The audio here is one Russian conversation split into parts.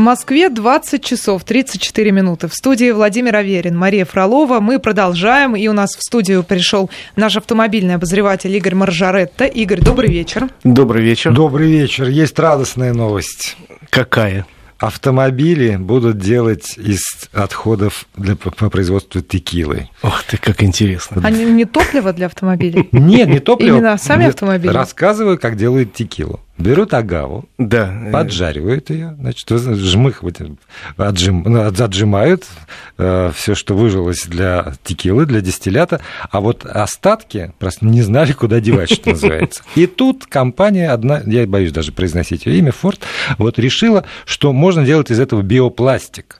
Москве 20 часов 34 минуты. В студии Владимир Аверин, Мария Фролова. Мы продолжаем. И у нас в студию пришел наш автомобильный обозреватель Игорь Маржаретта. Игорь, добрый вечер. Добрый вечер. Добрый вечер. Есть радостная новость. Какая? Автомобили будут делать из отходов для, по производству текилы. Ох ты, как интересно. А не топливо для автомобилей? Нет, не топливо. Именно сами автомобили? Рассказываю, как делают текилу. Берут агаву, да. поджаривают ее, значит, жмых отжим, ну, отжимают э, все, что выжилось для текилы, для дистиллята, а вот остатки просто не знали, куда девать, что называется. И тут компания одна, я боюсь даже произносить ее имя, Ford, вот решила, что можно делать из этого биопластик.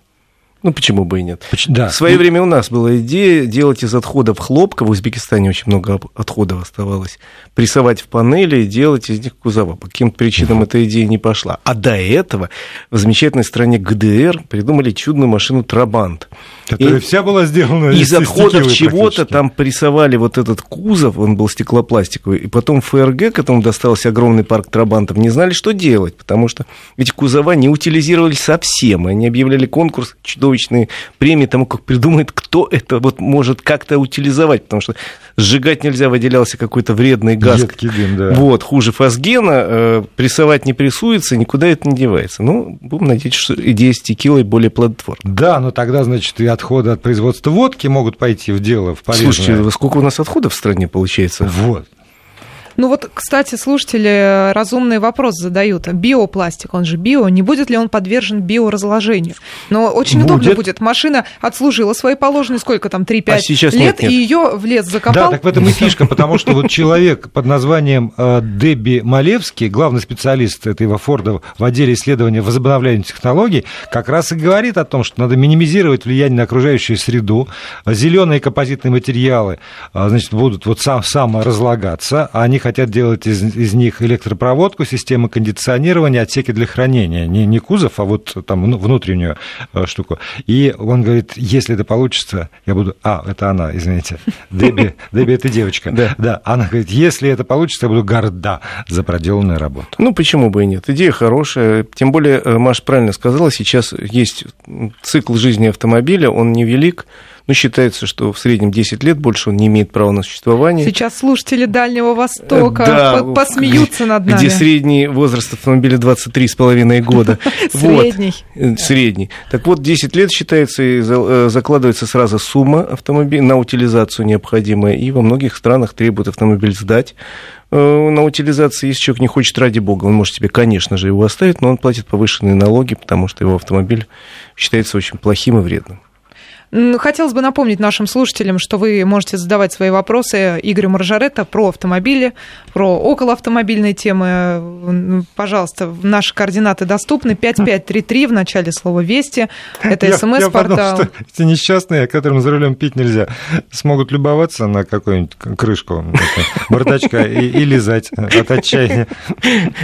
Ну, почему бы и нет? Да. В свое время у нас была идея делать из отходов хлопка, в Узбекистане очень много отходов оставалось, прессовать в панели и делать из них кузова. По каким-то причинам эта идея не пошла. А до этого в замечательной стране ГДР придумали чудную машину Трабант. Которая и вся была сделана из, из отходов чего-то там прессовали вот этот кузов, он был стеклопластиковый, и потом ФРГ, которому достался огромный парк Трабантов, не знали, что делать, потому что эти кузова не утилизировались совсем, они объявляли конкурс чудовищный чудовищные премии тому, как придумает, кто это вот может как-то утилизовать, потому что сжигать нельзя, выделялся какой-то вредный газ. Едкий дым, да. Вот, хуже фосгена, э, прессовать не прессуется, никуда это не девается. Ну, будем надеяться, что идея с текилой более плодотворна. Да, но тогда, значит, и отходы от производства водки могут пойти в дело, в полезное. Слушайте, сколько у нас отходов в стране получается? Вот. Ну вот, кстати, слушатели разумный вопрос задают. Биопластик, он же био, не будет ли он подвержен биоразложению? Но очень будет. удобно будет. Машина отслужила свои положенные, сколько там, 3-5 а лет, нет, нет. и ее в лес закопал. Да, так в этом и фишка, потому что вот человек под названием э, Дебби Малевский, главный специалист этого Форда в отделе исследования возобновляемых технологий, как раз и говорит о том, что надо минимизировать влияние на окружающую среду, зеленые композитные материалы, э, значит, будут вот сам, саморазлагаться, а они хотят делать из, из них электропроводку, системы кондиционирования, отсеки для хранения. Не, не кузов, а вот там внутреннюю э, штуку. И он говорит, если это получится, я буду... А, это она, извините. Дебби, Дебби это девочка. Да. да. Она говорит, если это получится, я буду горда за проделанную работу. Ну, почему бы и нет? Идея хорошая. Тем более, э, Маша правильно сказала, сейчас есть цикл жизни автомобиля, он невелик. Ну, считается, что в среднем 10 лет больше он не имеет права на существование. Сейчас слушатели Дальнего Востока да, посмеются над нами. Где средний возраст автомобиля 23,5 года. Средний. Вот, средний. Так вот, 10 лет считается и э, закладывается сразу сумма автомобиля на утилизацию необходимая, и во многих странах требуют автомобиль сдать э, на утилизации, если человек не хочет, ради бога, он может себе, конечно же, его оставить, но он платит повышенные налоги, потому что его автомобиль считается очень плохим и вредным. Хотелось бы напомнить нашим слушателям, что вы можете задавать свои вопросы Игорю Маржаретто про автомобили, про околоавтомобильные темы. Пожалуйста, наши координаты доступны. 5533 в начале слова «Вести». Это смс-портал. что эти несчастные, которым за рулем пить нельзя, смогут любоваться на какую-нибудь крышку бардачка и, и лизать от отчаяния.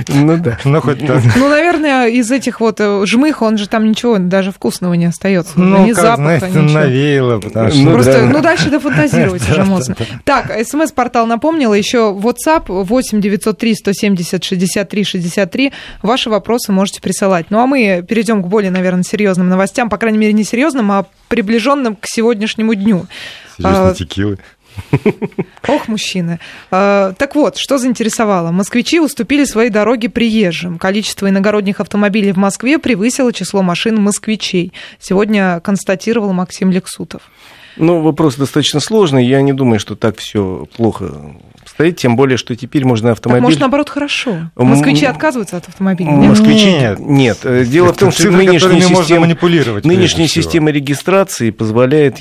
Ну да. Ну, хоть так. Ну, наверное, из этих вот э, жмых, он же там ничего даже вкусного не остается. Ну, не запах, ничего навеяло, потому что... Ну, Просто, да. ну, дальше дофантазировать уже можно. Так, смс-портал напомнила, еще WhatsApp 8 903 170 63 63. Ваши вопросы можете присылать. Ну, а мы перейдем к более, наверное, серьезным новостям, по крайней мере, не серьезным, а приближенным к сегодняшнему дню. Серьезно, а, текилы. Ох, мужчины. А, так вот, что заинтересовало? Москвичи уступили свои дороги приезжим. Количество иногородних автомобилей в Москве превысило число машин москвичей. Сегодня констатировал Максим Лексутов. Ну, вопрос достаточно сложный. Я не думаю, что так все плохо стоит, тем более, что теперь можно автомобиль... Так, может, наоборот, хорошо. Москвичи отказываются от автомобиля? Москвичи нет. Нет. Э, дело в том, что нынешняя система, манипулировать, нынешняя система регистрации позволяет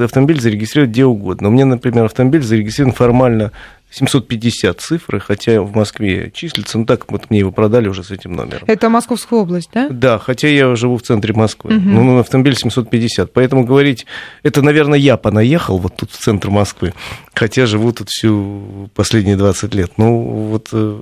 автомобиль зарегистрировать где угодно. У меня, например, автомобиль зарегистрирован формально 750 цифры, хотя в Москве числится, ну так вот мне его продали уже с этим номером. Это Московская область, да? Да, хотя я живу в центре Москвы. Угу. Ну, автомобиль 750. Поэтому говорить, это, наверное, я понаехал вот тут в центр Москвы, хотя живу тут всю последние 20 лет. Ну, вот, э,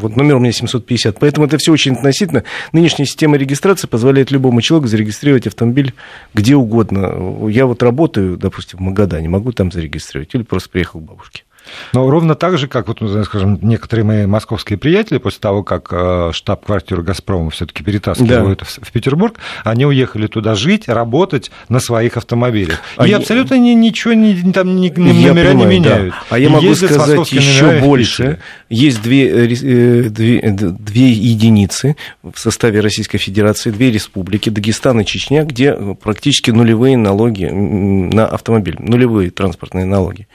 вот номер у меня 750. Поэтому это все очень относительно. Нынешняя система регистрации позволяет любому человеку зарегистрировать автомобиль где угодно. Я вот работаю, допустим, в Магадане, могу там зарегистрировать или просто приехал к бабушке. Но ровно так же, как, вот, ну, скажем, некоторые мои московские приятели, после того, как э, штаб-квартиру «Газпрома» все таки перетаскивают да. в Петербург, они уехали туда жить, работать на своих автомобилях. А и я... абсолютно ни, ничего не, там, ни, номера понимаю, не меняют. Да. А я могу сказать еще больше. Есть две, э, э, две, две единицы в составе Российской Федерации, две республики, Дагестан и Чечня, где практически нулевые налоги на автомобиль, нулевые транспортные налоги.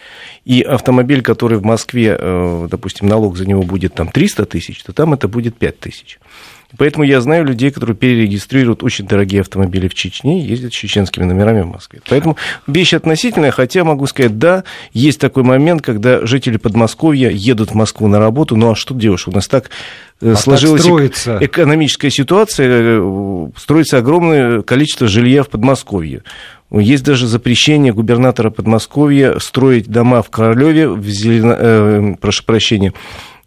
И автомобиль, который в Москве, э, допустим, налог за него будет там 300 тысяч, то там это будет 5 тысяч. Поэтому я знаю людей, которые перерегистрируют очень дорогие автомобили в Чечне и ездят с чеченскими номерами в Москве. Поэтому вещь относительная, хотя могу сказать, да, есть такой момент, когда жители Подмосковья едут в Москву на работу, ну а что делаешь? У нас так э, а сложилась так экономическая ситуация, э, строится огромное количество жилья в Подмосковье. Есть даже запрещение губернатора Подмосковья строить дома в Королеве, в Зелено... э, прошу прощения,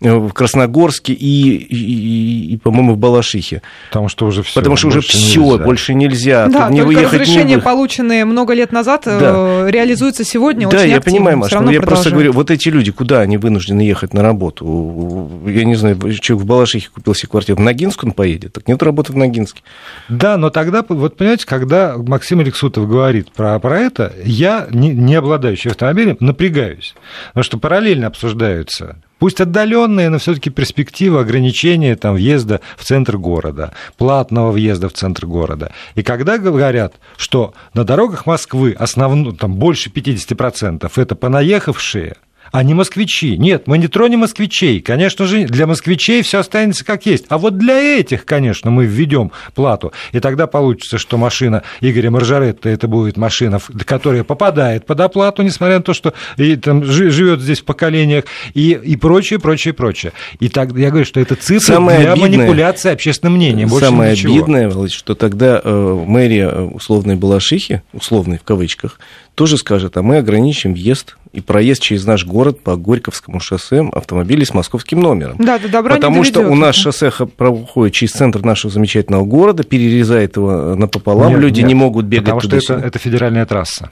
в Красногорске и, и, и по-моему, в Балашихе. Потому что уже все. Потому что уже все, больше нельзя. Да, не только разрешения, не... полученные много лет назад, э, да. реализуются сегодня Да, я понимаю, Маша, но я просто говорю, вот эти люди, куда они вынуждены ехать на работу? Я не знаю, человек в Балашихе купил себе квартиру, в Ногинск он поедет, так нет работы в Ногинске. Да, но тогда, вот понимаете, когда Максим Алексутов говорит про, про это, я, не, не обладающий автомобилем, напрягаюсь. Потому что параллельно обсуждаются Пусть отдаленные, но все-таки перспектива ограничения там, въезда в центр города, платного въезда в центр города. И когда говорят, что на дорогах Москвы основно, там, больше 50% это понаехавшие, а не москвичи. Нет, мы не тронем москвичей. Конечно же, для москвичей все останется как есть. А вот для этих, конечно, мы введем плату. И тогда получится, что машина Игоря Маржаретта это будет машина, которая попадает под оплату, несмотря на то, что и, там, живет здесь в поколениях, и, и прочее, прочее, прочее. И так я говорю, что это цифра Самое для обидное, манипуляции общественным мнением. Больше Самое ничего. обидное, что тогда э, мэрия условной Балашихи, условной в кавычках, тоже скажет, а мы ограничим въезд и проезд через наш город по Горьковскому шоссе автомобилей с московским номером. Да, до добра Потому не что у нас шоссе проходит через центр нашего замечательного города, перерезает его напополам, нет, люди нет, не могут бегать Потому что это, это федеральная трасса.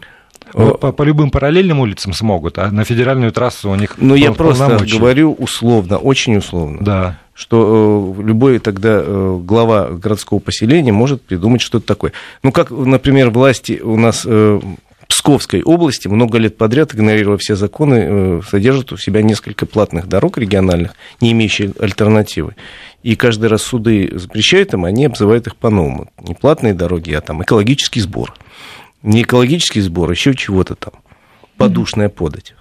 По, по любым параллельным улицам смогут, а на федеральную трассу у них Ну, я просто говорю условно, очень условно. Да что э, любой тогда э, глава городского поселения может придумать что-то такое. Ну, как, например, власти у нас э, Псковской области много лет подряд, игнорируя все законы, э, содержит у себя несколько платных дорог региональных, не имеющих альтернативы. И каждый раз суды запрещают им, они обзывают их по-новому. Не платные дороги, а там экологический сбор. Не экологический сбор, а еще чего-то там. Подушная подать.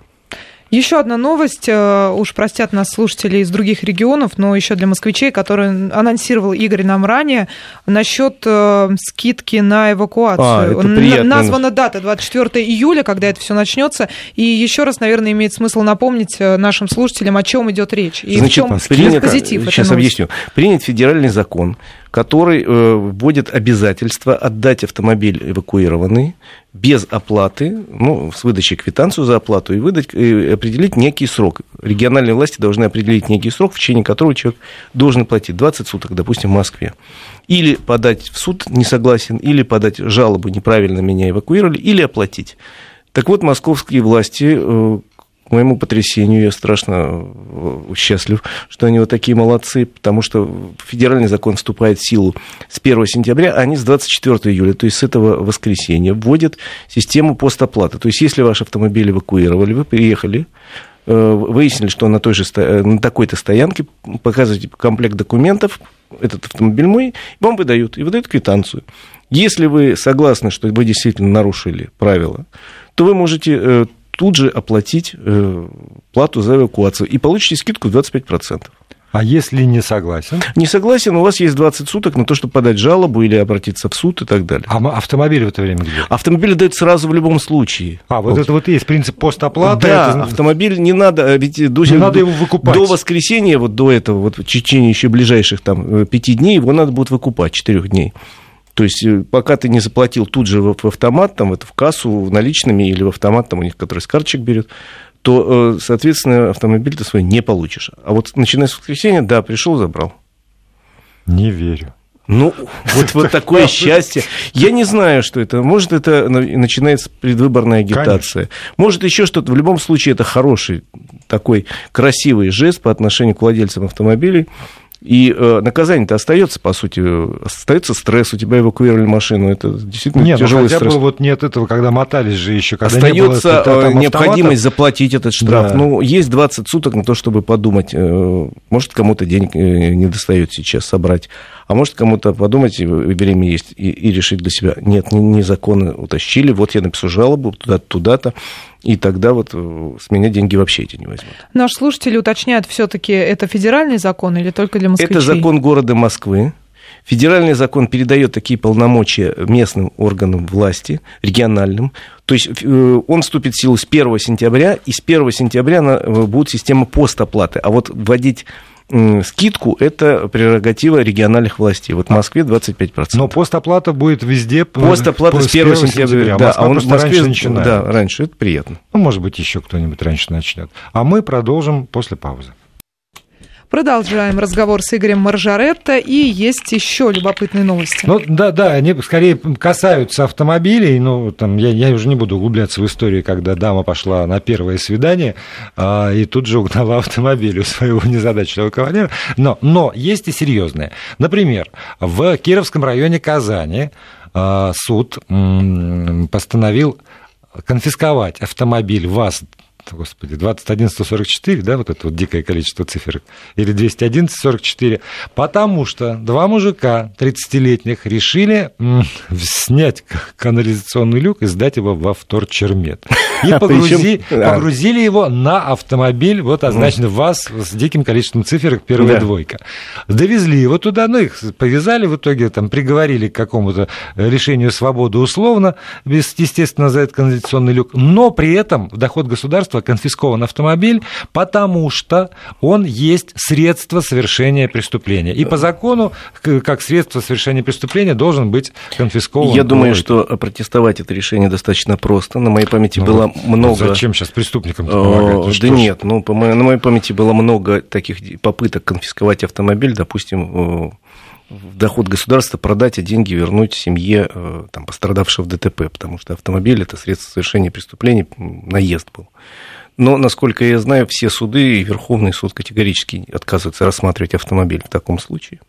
Еще одна новость, э, уж простят нас слушатели из других регионов, но еще для москвичей, который анонсировал Игорь нам ранее, насчет э, скидки на эвакуацию. А, Названа дата 24 июля, когда это все начнется. И еще раз, наверное, имеет смысл напомнить э, нашим слушателям, о чем идет речь. И Значит, в чем принято, позитив. Сейчас объясню. Принят федеральный закон, который э, вводит обязательство отдать автомобиль эвакуированный без оплаты, ну, с выдачей квитанцию за оплату, и, выдать, и определить некий срок. Региональные власти должны определить некий срок, в течение которого человек должен платить 20 суток, допустим, в Москве. Или подать в суд не согласен, или подать жалобу, неправильно меня эвакуировали, или оплатить. Так вот, московские власти э, моему потрясению, я страшно э, счастлив, что они вот такие молодцы, потому что федеральный закон вступает в силу с 1 сентября, а они с 24 июля, то есть с этого воскресенья, вводят систему постоплаты. То есть если ваш автомобиль эвакуировали, вы приехали, э, выяснили, что на, той же, э, на такой-то стоянке, показываете комплект документов, этот автомобиль мой, вам выдают, и выдают квитанцию. Если вы согласны, что вы действительно нарушили правила, то вы можете тут же оплатить э, плату за эвакуацию и получите скидку в 25%. А если не согласен? Не согласен, у вас есть 20 суток на то, чтобы подать жалобу или обратиться в суд и так далее. А автомобиль в это время где? Автомобиль дают сразу в любом случае. А, вот, вот. это вот есть принцип постоплаты. Да, это... автомобиль не надо, ведь до, не надо его выкупать. До воскресенья, вот до этого, вот в течение еще ближайших там э, пяти дней его надо будет выкупать, четырех дней. То есть э, пока ты не заплатил тут же в автомат, там, в кассу наличными или в автомат, там у них, который с карточек берет, то, э, соответственно, автомобиль ты свой не получишь. А вот начиная с воскресенья, да, пришел, забрал. Не верю. Ну, вот, вот такое счастье. Я не знаю, что это. Может, это начинается предвыборная агитация. Конечно. Может, еще что-то. В любом случае, это хороший такой красивый жест по отношению к владельцам автомобилей. И э, наказание-то остается, по сути, остается стресс, у тебя эвакуировали машину, это действительно нет, ну, тяжелый хотя стресс. Бы вот нет этого, когда мотались же еще, когда Остается не было, э, необходимость заплатить этот штраф. Да. Ну, есть 20 суток на то, чтобы подумать, э, может, кому-то денег э, не достает сейчас собрать, а может, кому-то подумать, время есть, и, и решить для себя, нет, незаконно утащили, вот я напишу жалобу туда-то, туда-то, и тогда вот э, с меня деньги вообще эти не возьмут. Наш слушатель уточняет, все-таки это федеральный закон или только для москвичей? Это закон города Москвы. Федеральный закон передает такие полномочия местным органам власти, региональным. То есть э, он вступит в силу с 1 сентября, и с 1 сентября э, будет система постоплаты. А вот вводить скидку – это прерогатива региональных властей. Вот в Москве 25%. Но постоплата будет везде Постоплата с 1 сентября. сентября. Да, а он в Москве раньше начинает. Да, раньше. Это приятно. Ну, может быть, еще кто-нибудь раньше начнет. А мы продолжим после паузы. Продолжаем разговор с Игорем Маржаретто, и есть еще любопытные новости. Ну, да, да, они скорее касаются автомобилей, ну, там, я, я уже не буду углубляться в историю, когда дама пошла на первое свидание, а, и тут же угнала автомобиль у своего незадачливого кавалера, но, но есть и серьезные. Например, в Кировском районе Казани а, суд постановил конфисковать автомобиль ВАЗ господи, 21-144, да, вот это вот дикое количество цифр, или 211-44, потому что два мужика 30-летних решили снять канализационный люк и сдать его во вторчермет. И погрузи, погрузили его на автомобиль, вот означено ВАЗ с диким количеством цифр, первая да. двойка. Довезли его туда, ну, их повязали в итоге, там, приговорили к какому-то решению свободы условно, без, естественно, за этот канализационный люк, но при этом доход государства имущества конфискован автомобиль, потому что он есть средство совершения преступления. И по закону, как средство совершения преступления, должен быть конфискован. Я думаю, что протестовать это решение достаточно просто. На моей памяти ну, было много... Зачем сейчас преступникам помогать? Ну, да нет, ну, по на моей памяти было много таких попыток конфисковать автомобиль, допустим, в доход государства продать, а деньги вернуть семье э, там, пострадавшего в ДТП, потому что автомобиль – это средство совершения преступления, наезд был. Но, насколько я знаю, все суды и Верховный суд категорически отказываются рассматривать автомобиль в таком случае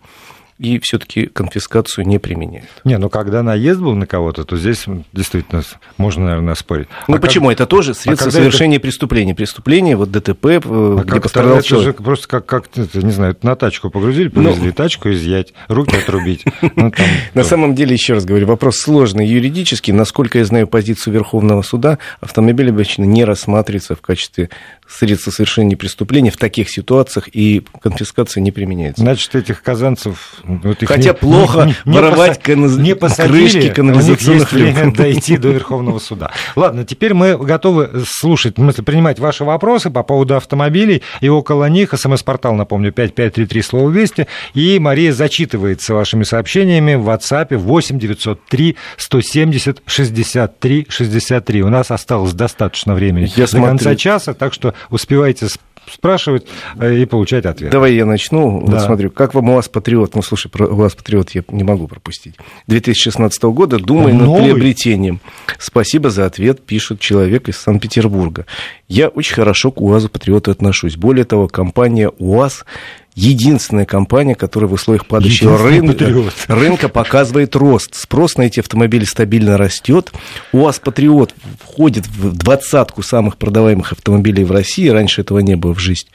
и все-таки конфискацию не применяют. Не, ну когда наезд был на кого-то, то здесь действительно можно, наверное, спорить. Ну а почему? Как... Это тоже средство а совершения это... преступления. Преступление, вот ДТП, э, а где пострадал это человек. же просто как, как не знаю, на тачку погрузили, повезли, ну... тачку изъять, руки отрубить. Ну, на самом деле, еще раз говорю, вопрос сложный юридически. Насколько я знаю позицию Верховного суда, автомобиль обычно не рассматривается в качестве средства совершения преступления в таких ситуациях, и конфискация не применяется. Значит, этих казанцев вот Хотя не, плохо не, воровать не, кан... не посадили, крышки канализационных люков. дойти до Верховного суда. Ладно, теперь мы готовы слушать, в смысле, принимать ваши вопросы по поводу автомобилей и около них. СМС-портал, напомню, 5533 слово «Вести». И Мария зачитывается вашими сообщениями в WhatsApp 8 903 170 63 63. У нас осталось достаточно времени Я до смотрю... конца часа, так что успевайте спрашивать э, и получать ответ. Давай я начну. Да. Вот смотрю, как вам УАЗ Патриот? Ну, слушай, про УАЗ Патриот я не могу пропустить. 2016 года думаю над приобретением. Спасибо за ответ, пишет человек из Санкт-Петербурга. Я очень хорошо к УАЗу Патриоту отношусь. Более того, компания УАЗ единственная компания, которая в условиях падающего рынка, рынка показывает рост. Спрос на эти автомобили стабильно растет. УАЗ Патриот входит в двадцатку самых продаваемых автомобилей в России. Раньше этого не было в жизни.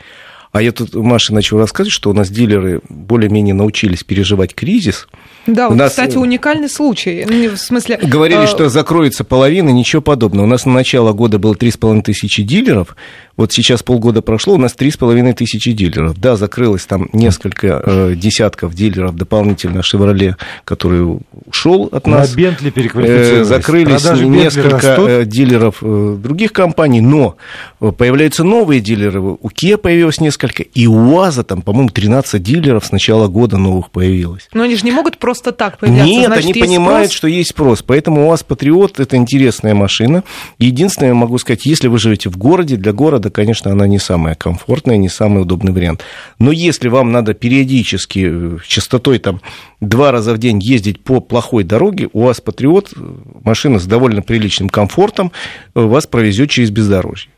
А я тут Маша начал рассказывать, что у нас дилеры более-менее научились переживать кризис – да, вот, нас... кстати, уникальный случай. Ну, в смысле... Говорили, а... что закроется половина, ничего подобного. У нас на начало года было 3,5 тысячи дилеров, вот сейчас полгода прошло, у нас 3,5 тысячи дилеров. Да, закрылось там несколько э, десятков дилеров дополнительно «Шевроле», который ушел от нас. На Бентли переквалифицировались. Э, закрылись Продажи несколько э, дилеров э, других компаний, но появляются новые дилеры. У Kia появилось несколько, и у УАЗа там, по-моему, 13 дилеров с начала года новых появилось. Но они же не могут просто просто так появляться. Нет, Значит, они понимают, спрос? что есть спрос. Поэтому у вас Патриот это интересная машина. Единственное, я могу сказать, если вы живете в городе, для города, конечно, она не самая комфортная, не самый удобный вариант. Но если вам надо периодически, э, частотой там два раза в день ездить по плохой дороге, у вас Патриот, машина с довольно приличным комфортом, э, вас провезет через бездорожье.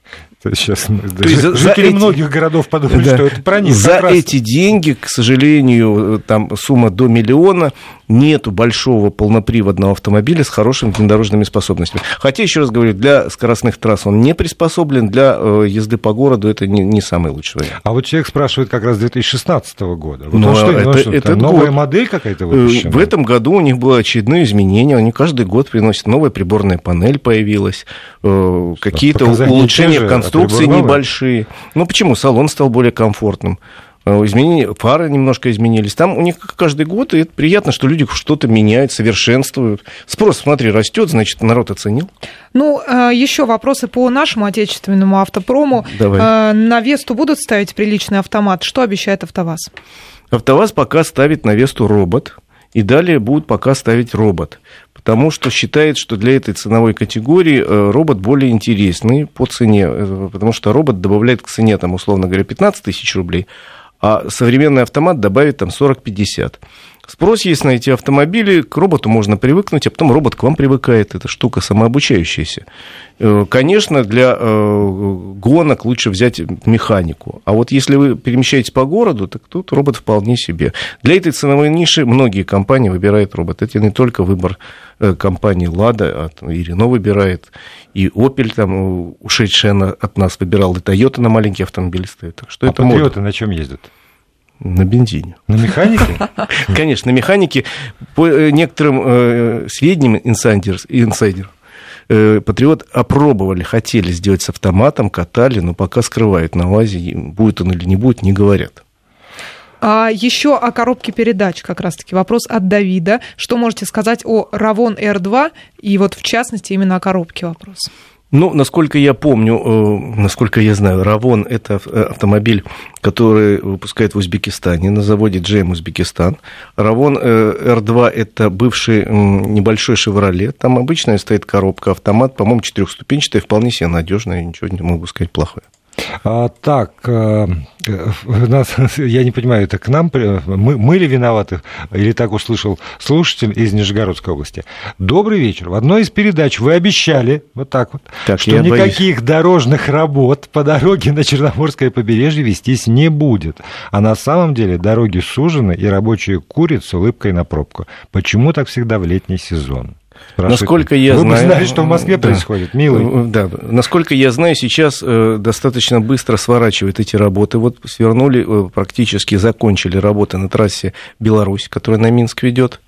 Сейчас То есть жители эти... многих городов подумали, да. что это про них. За эти деньги, к сожалению, там сумма до миллиона, нету большого полноприводного автомобиля с хорошими внедорожными способностями. Хотя, еще раз говорю, для скоростных трасс он не приспособлен, для э, езды по городу это не, не самый лучший вариант. А вот человек спрашивает как раз 2016 года. Вот ну, что, это, что, это новая год. модель какая-то э, выпущена? В этом году у них было очередные изменения, они каждый год приносят новая приборная панель появилась, э, какие-то улучшения в конструкции небольшие. Ну почему? Салон стал более комфортным. Э, изменения, фары немножко изменились. Там у них каждый год, и это приятно, что люди что-то меняют, совершенствуют. Спрос, смотри, растет, значит, народ оценил. Ну, э, еще вопросы по нашему отечественному автопрому. Давай. Э, на Весту будут ставить приличный автомат? Что обещает АвтоВАЗ? АвтоВАЗ пока ставит на Весту робот, и далее будут пока ставить робот потому что считает, что для этой ценовой категории робот более интересный по цене, потому что робот добавляет к цене, там, условно говоря, 15 тысяч рублей, а современный автомат добавит там 40-50. Спрос есть на эти автомобили, к роботу можно привыкнуть, а потом робот к вам привыкает. Это штука самообучающаяся. Э, конечно, для э, гонок лучше взять механику. А вот если вы перемещаетесь по городу, так тут робот вполне себе. Для этой ценовой ниши многие компании выбирают робот. Это не только выбор э, компании «Лада», а и «Рено» выбирает, и «Опель», там, ушедшая от нас, выбирал, и «Тойота» на маленькие автомобили стоит. Так что а это «Патриоты» на чем ездят? На бензине. На механике? Конечно, на механике. По э, некоторым э, сведениям инсайдер, инсайдер э, Патриот опробовали, хотели сделать с автоматом, катали, но пока скрывают на УАЗе, будет он или не будет, не говорят. А еще о коробке передач как раз-таки вопрос от Давида. Что можете сказать о Равон R2 и вот в частности именно о коробке вопрос? Ну, насколько я помню, э, насколько я знаю, Равон – это э, автомобиль, который выпускает в Узбекистане на заводе GM Узбекистан. Равон R2 э, – это бывший небольшой «Шевроле». Там обычная стоит коробка, автомат, по-моему, четырехступенчатая, вполне себе надежная, ничего не могу сказать плохое. А, так, э, э, нас, я не понимаю, это к нам, мы, мы ли виноваты, или так услышал слушатель из Нижегородской области. Добрый вечер. В одной из передач вы обещали, вот так вот, так, что никаких боюсь. дорожных работ по дороге на Черноморское побережье вестись не будет. А на самом деле дороги сужены, и рабочие курят с улыбкой на пробку. Почему так всегда в летний сезон? Насколько я Вы знаю... Вы знали, что в Москве да, происходит, милый. Да, насколько я знаю, сейчас э, достаточно быстро сворачивают эти работы. Вот свернули, э, практически закончили работы на трассе Беларусь, которая на Минск ведет.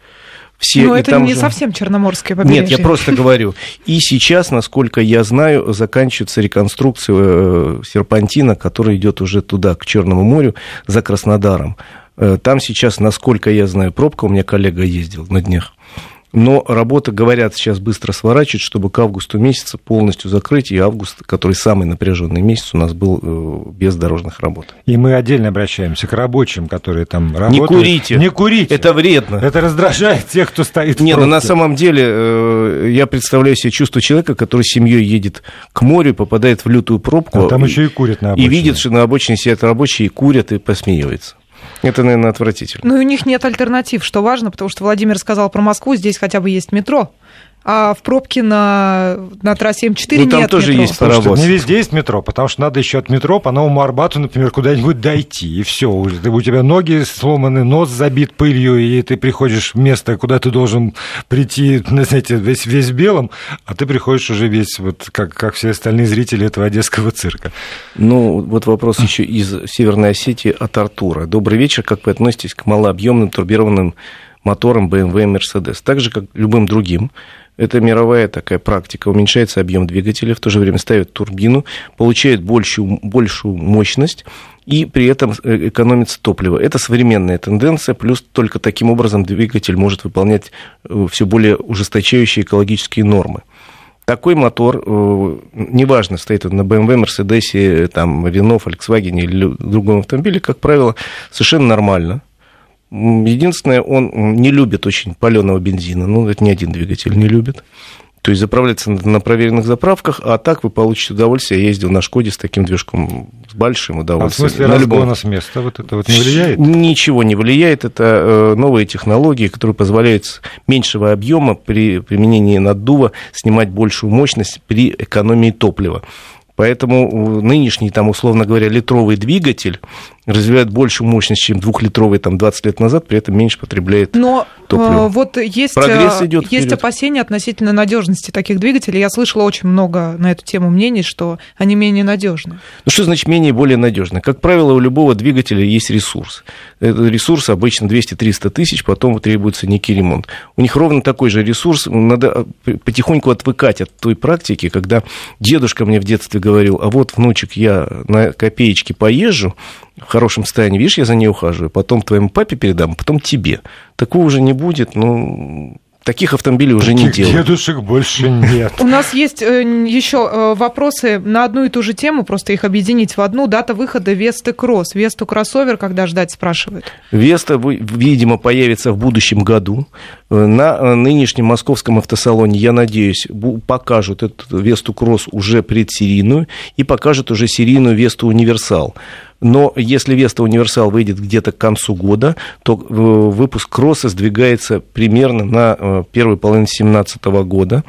Все, Но это не же... совсем Черноморское побережье. Нет, я просто говорю. И сейчас, насколько я знаю, заканчивается реконструкция э, серпантина, который идет уже туда, к Черному морю, за Краснодаром. Там сейчас, насколько я знаю, пробка, у меня коллега ездил на днях, но работа, говорят, сейчас быстро сворачивают, чтобы к августу месяца полностью закрыть, и август, который самый напряженный месяц, у нас был э, без дорожных работ. И мы отдельно обращаемся к рабочим, которые там работают. Не курите. Не курите. Это вредно. Это раздражает тех, кто стоит Нет, но ну, на самом деле э, я представляю себе чувство человека, который с семьей едет к морю, попадает в лютую пробку. А там еще и курят на обочине. И видит, что на обочине сидят рабочие, и курят, и посмеиваются. Это, наверное, отвратительно. Ну и у них нет альтернатив, что важно, потому что Владимир сказал про Москву, здесь хотя бы есть метро а в пробке на, на трассе М4 ну, там нет тоже метро. есть паровоз. Слушайте, не везде есть метро, потому что надо еще от метро по Новому Арбату, например, куда-нибудь дойти, и все. У тебя ноги сломаны, нос забит пылью, и ты приходишь в место, куда ты должен прийти, знаете, весь, весь белым, а ты приходишь уже весь, вот как, как все остальные зрители этого одесского цирка. Ну, вот вопрос еще из Северной Осетии от Артура. Добрый вечер, как вы относитесь к малообъемным турбированным моторам BMW и Mercedes? Так же, как любым другим, это мировая такая практика. Уменьшается объем двигателя, в то же время ставят турбину, получает большую, большую мощность и при этом э, экономится топливо. Это современная тенденция, плюс только таким образом двигатель может выполнять э, все более ужесточающие экологические нормы. Такой мотор, э, неважно, стоит он на BMW, Mercedes, там, Renault, Volkswagen или другом автомобиле, как правило, совершенно нормально Единственное, он не любит очень паленого бензина. Ну, это ни один двигатель не любит. То есть заправляться на проверенных заправках, а так вы получите удовольствие. Я ездил на Шкоде с таким движком, с большим удовольствием. А в смысле на разгона любом... с места вот это вот не влияет? Ничего не влияет. Это э, новые технологии, которые позволяют с меньшего объема при применении наддува снимать большую мощность при экономии топлива. Поэтому нынешний, там, условно говоря, литровый двигатель развивает большую мощность, чем двухлитровый там 20 лет назад, при этом меньше потребляет Но топливо. вот есть, Прогресс идет есть опасения относительно надежности таких двигателей. Я слышала очень много на эту тему мнений, что они менее надежны. Ну что значит менее и более надежны? Как правило, у любого двигателя есть ресурс. Этот ресурс обычно 200-300 тысяч, потом требуется некий ремонт. У них ровно такой же ресурс. Надо потихоньку отвыкать от той практики, когда дедушка мне в детстве говорил, а вот, внучек, я на копеечке поезжу, в хорошем состоянии, видишь, я за ней ухаживаю, потом твоему папе передам, потом тебе. Такого уже не будет, ну, таких автомобилей уже Таких не делают. дедушек больше нет. У нас есть э, еще э, вопросы на одну и ту же тему, просто их объединить в одну. Дата выхода Весты Кросс. Весту кроссовер когда ждать, спрашивают? Веста, видимо, появится в будущем году. Э, на нынешнем московском автосалоне, я надеюсь, покажут эту Весту Кросс уже предсерийную и покажут уже серийную Весту Универсал но если Веста Универсал выйдет где-то к концу года, то э, выпуск Кросса сдвигается примерно на э, первую половину 2017 года.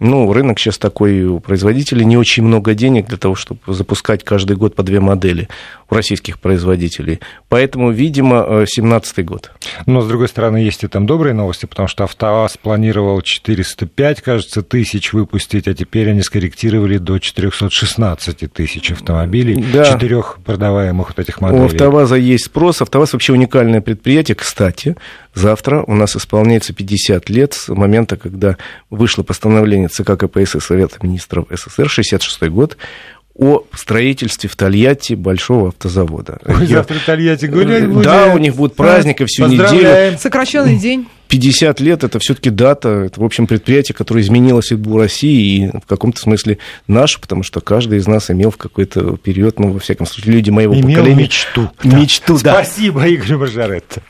Ну, рынок сейчас такой, у производителей не очень много денег для того, чтобы запускать каждый год по две модели у российских производителей. Поэтому, видимо, 2017 год. Но, с другой стороны, есть и там добрые новости, потому что АвтоВАЗ планировал 405, кажется, тысяч выпустить, а теперь они скорректировали до 416 тысяч автомобилей, да. четырех продаваемых вот этих моделей. У АвтоВАЗа есть спрос. АвтоВАЗ вообще уникальное предприятие. Кстати, завтра у нас исполняется 50 лет с момента, когда вышло постановление ЦК КПСС Совета министров СССР, 66 год, о строительстве в Тольятти большого автозавода. Ой, Я... завтра Тольятти гулять будет. Да, у них будет праздник и всю неделю. Сокращенный день. 50 лет это все-таки дата, это, в общем, предприятие, которое изменило судьбу России и в каком-то смысле нашу, потому что каждый из нас имел в какой-то период, ну, во всяком случае, люди моего имел поколения. мечту. Мечту, да. Спасибо, Игорь Маржаретто.